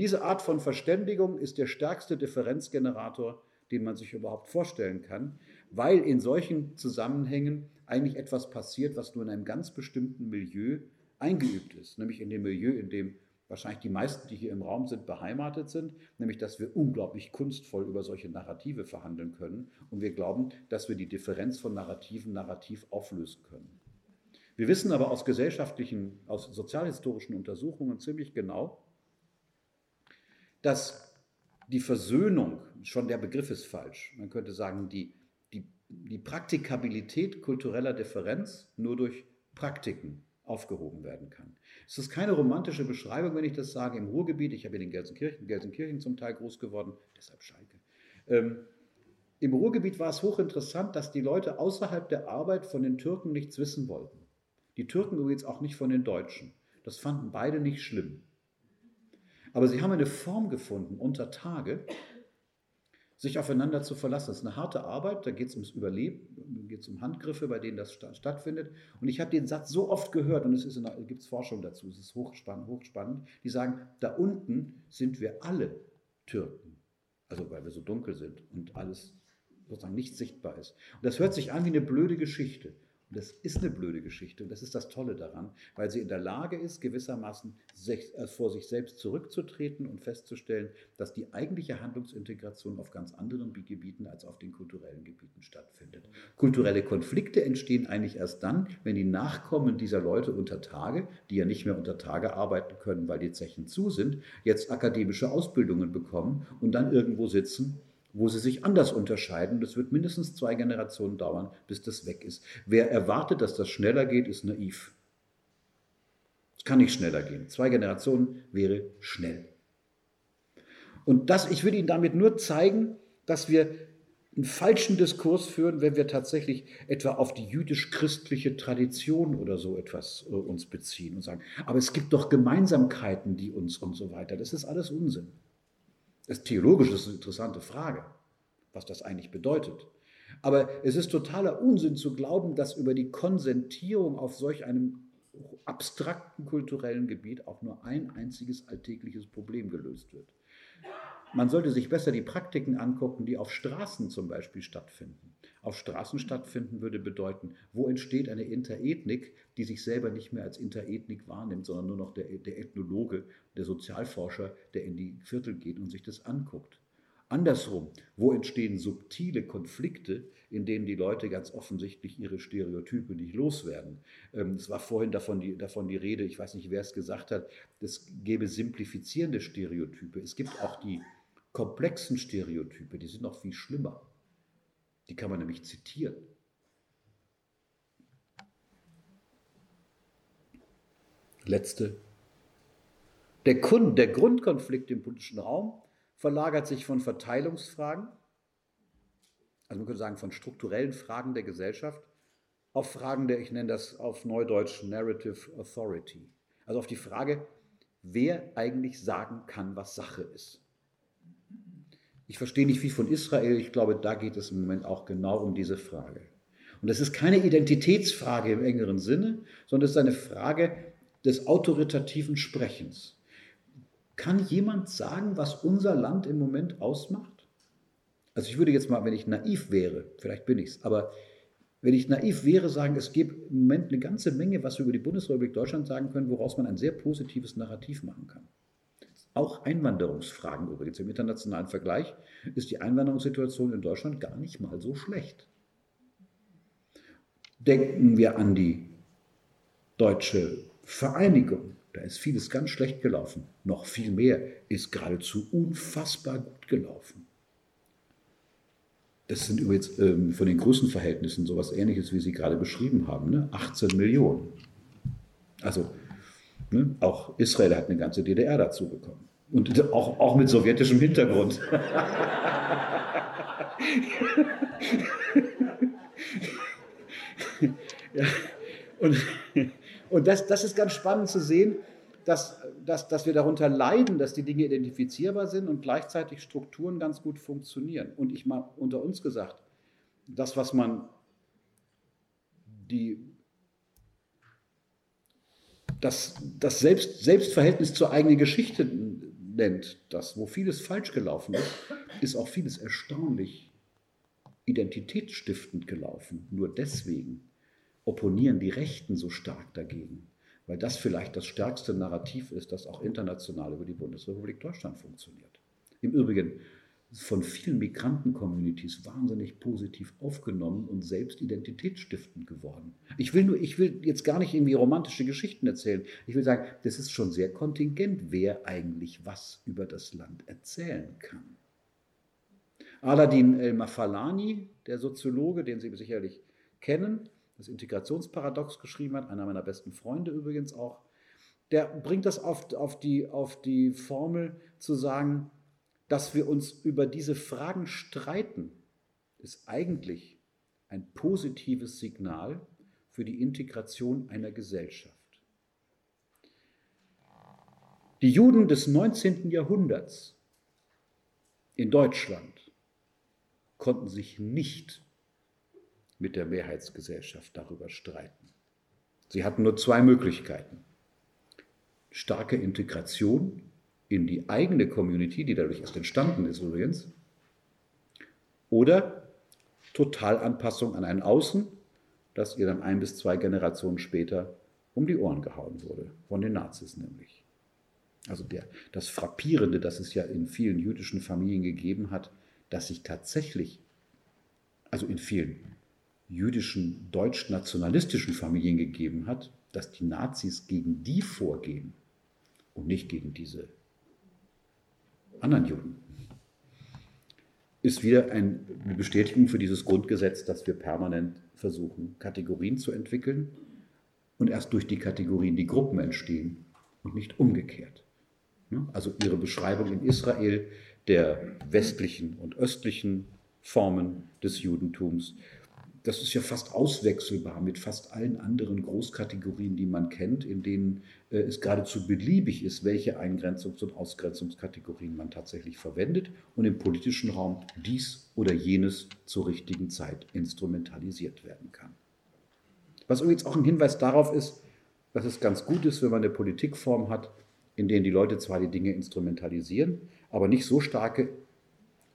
Diese Art von Verständigung ist der stärkste Differenzgenerator, den man sich überhaupt vorstellen kann, weil in solchen Zusammenhängen eigentlich etwas passiert, was nur in einem ganz bestimmten Milieu eingeübt ist, nämlich in dem Milieu, in dem wahrscheinlich die meisten, die hier im Raum sind, beheimatet sind, nämlich dass wir unglaublich kunstvoll über solche Narrative verhandeln können. Und wir glauben, dass wir die Differenz von Narrativen narrativ auflösen können. Wir wissen aber aus gesellschaftlichen, aus sozialhistorischen Untersuchungen ziemlich genau, dass die Versöhnung, schon der Begriff ist falsch, man könnte sagen, die, die, die Praktikabilität kultureller Differenz nur durch Praktiken aufgehoben werden kann. Es ist keine romantische Beschreibung, wenn ich das sage, im Ruhrgebiet, ich habe in den Gelsenkirchen, Gelsenkirchen zum Teil groß geworden, deshalb Schalke. Ähm, Im Ruhrgebiet war es hochinteressant, dass die Leute außerhalb der Arbeit von den Türken nichts wissen wollten. Die Türken übrigens auch nicht von den Deutschen. Das fanden beide nicht schlimm. Aber sie haben eine Form gefunden unter Tage, sich aufeinander zu verlassen. Das ist eine harte Arbeit, da geht es ums Überleben, geht es um Handgriffe, bei denen das stattfindet. Und ich habe den Satz so oft gehört, und es gibt Forschung dazu, es ist hochspannend, hochspannend, die sagen, da unten sind wir alle Türken. Also weil wir so dunkel sind und alles sozusagen nicht sichtbar ist. Und das hört sich an wie eine blöde Geschichte. Und das ist eine blöde Geschichte und das ist das Tolle daran, weil sie in der Lage ist, gewissermaßen äh, vor sich selbst zurückzutreten und festzustellen, dass die eigentliche Handlungsintegration auf ganz anderen Gebieten als auf den kulturellen Gebieten stattfindet. Kulturelle Konflikte entstehen eigentlich erst dann, wenn die Nachkommen dieser Leute unter Tage, die ja nicht mehr unter Tage arbeiten können, weil die Zechen zu sind, jetzt akademische Ausbildungen bekommen und dann irgendwo sitzen wo sie sich anders unterscheiden. Das wird mindestens zwei Generationen dauern, bis das weg ist. Wer erwartet, dass das schneller geht, ist naiv. Es kann nicht schneller gehen. Zwei Generationen wäre schnell. Und das, ich will Ihnen damit nur zeigen, dass wir einen falschen Diskurs führen, wenn wir tatsächlich etwa auf die jüdisch-christliche Tradition oder so etwas äh, uns beziehen und sagen, aber es gibt doch Gemeinsamkeiten, die uns und so weiter. Das ist alles Unsinn. Das ist theologisch ist eine interessante Frage, was das eigentlich bedeutet. Aber es ist totaler Unsinn zu glauben, dass über die Konsentierung auf solch einem abstrakten kulturellen Gebiet auch nur ein einziges alltägliches Problem gelöst wird. Man sollte sich besser die Praktiken angucken, die auf Straßen zum Beispiel stattfinden auf Straßen stattfinden, würde bedeuten, wo entsteht eine Interethnik, die sich selber nicht mehr als Interethnik wahrnimmt, sondern nur noch der, der Ethnologe, der Sozialforscher, der in die Viertel geht und sich das anguckt. Andersrum, wo entstehen subtile Konflikte, in denen die Leute ganz offensichtlich ihre Stereotype nicht loswerden. Ähm, es war vorhin davon die, davon die Rede, ich weiß nicht, wer es gesagt hat, es gäbe simplifizierende Stereotype. Es gibt auch die komplexen Stereotype, die sind noch viel schlimmer. Die kann man nämlich zitieren. Letzte. Der, Grund, der Grundkonflikt im politischen Raum verlagert sich von Verteilungsfragen, also man könnte sagen von strukturellen Fragen der Gesellschaft, auf Fragen der, ich nenne das auf Neudeutsch Narrative Authority. Also auf die Frage, wer eigentlich sagen kann, was Sache ist. Ich verstehe nicht viel von Israel. Ich glaube, da geht es im Moment auch genau um diese Frage. Und das ist keine Identitätsfrage im engeren Sinne, sondern es ist eine Frage des autoritativen Sprechens. Kann jemand sagen, was unser Land im Moment ausmacht? Also ich würde jetzt mal, wenn ich naiv wäre, vielleicht bin ich es, aber wenn ich naiv wäre, sagen, es gibt im Moment eine ganze Menge, was wir über die Bundesrepublik Deutschland sagen können, woraus man ein sehr positives Narrativ machen kann. Auch Einwanderungsfragen übrigens. Im internationalen Vergleich ist die Einwanderungssituation in Deutschland gar nicht mal so schlecht. Denken wir an die deutsche Vereinigung. Da ist vieles ganz schlecht gelaufen. Noch viel mehr ist geradezu unfassbar gut gelaufen. Das sind übrigens ähm, von den Größenverhältnissen sowas ähnliches, wie Sie gerade beschrieben haben. Ne? 18 Millionen. Also? Auch Israel hat eine ganze DDR dazu bekommen. Und auch, auch mit sowjetischem Hintergrund. ja. Und, und das, das ist ganz spannend zu sehen, dass, dass, dass wir darunter leiden, dass die Dinge identifizierbar sind und gleichzeitig Strukturen ganz gut funktionieren. Und ich mal unter uns gesagt, das, was man die, das, das Selbst, Selbstverhältnis zur eigenen Geschichte nennt, das, wo vieles falsch gelaufen ist, ist auch vieles erstaunlich identitätsstiftend gelaufen. Nur deswegen opponieren die Rechten so stark dagegen weil das vielleicht das stärkste Narrativ ist, das auch international über die Bundesrepublik Deutschland funktioniert. Im Übrigen von vielen Migranten-Communities wahnsinnig positiv aufgenommen und selbst identitätsstiftend geworden. Ich will, nur, ich will jetzt gar nicht irgendwie romantische Geschichten erzählen. Ich will sagen, das ist schon sehr kontingent, wer eigentlich was über das Land erzählen kann. Aladin El-Mafalani, der Soziologe, den Sie sicherlich kennen, das Integrationsparadox geschrieben hat, einer meiner besten Freunde übrigens auch, der bringt das auf, auf, die, auf die Formel zu sagen, dass wir uns über diese Fragen streiten, ist eigentlich ein positives Signal für die Integration einer Gesellschaft. Die Juden des 19. Jahrhunderts in Deutschland konnten sich nicht mit der Mehrheitsgesellschaft darüber streiten. Sie hatten nur zwei Möglichkeiten. Starke Integration in die eigene Community, die dadurch erst entstanden ist übrigens, oder Totalanpassung an ein Außen, das ihr dann ein bis zwei Generationen später um die Ohren gehauen wurde, von den Nazis nämlich. Also der, das Frappierende, das es ja in vielen jüdischen Familien gegeben hat, dass sich tatsächlich, also in vielen jüdischen, deutsch-nationalistischen Familien gegeben hat, dass die Nazis gegen die vorgehen und nicht gegen diese anderen Juden, ist wieder eine Bestätigung für dieses Grundgesetz, dass wir permanent versuchen, Kategorien zu entwickeln und erst durch die Kategorien die Gruppen entstehen und nicht umgekehrt. Also ihre Beschreibung in Israel der westlichen und östlichen Formen des Judentums das ist ja fast auswechselbar mit fast allen anderen Großkategorien, die man kennt, in denen äh, es geradezu beliebig ist, welche Eingrenzungs- und Ausgrenzungskategorien man tatsächlich verwendet und im politischen Raum dies oder jenes zur richtigen Zeit instrumentalisiert werden kann. Was übrigens auch ein Hinweis darauf ist, dass es ganz gut ist, wenn man eine Politikform hat, in denen die Leute zwar die Dinge instrumentalisieren, aber nicht so starke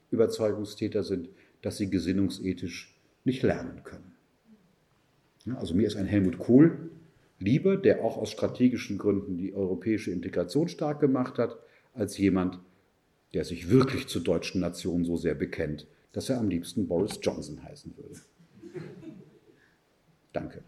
Überzeugungstäter sind, dass sie gesinnungsethisch nicht lernen können. Also mir ist ein Helmut Kohl lieber, der auch aus strategischen Gründen die europäische Integration stark gemacht hat, als jemand, der sich wirklich zur deutschen Nation so sehr bekennt, dass er am liebsten Boris Johnson heißen würde. Danke.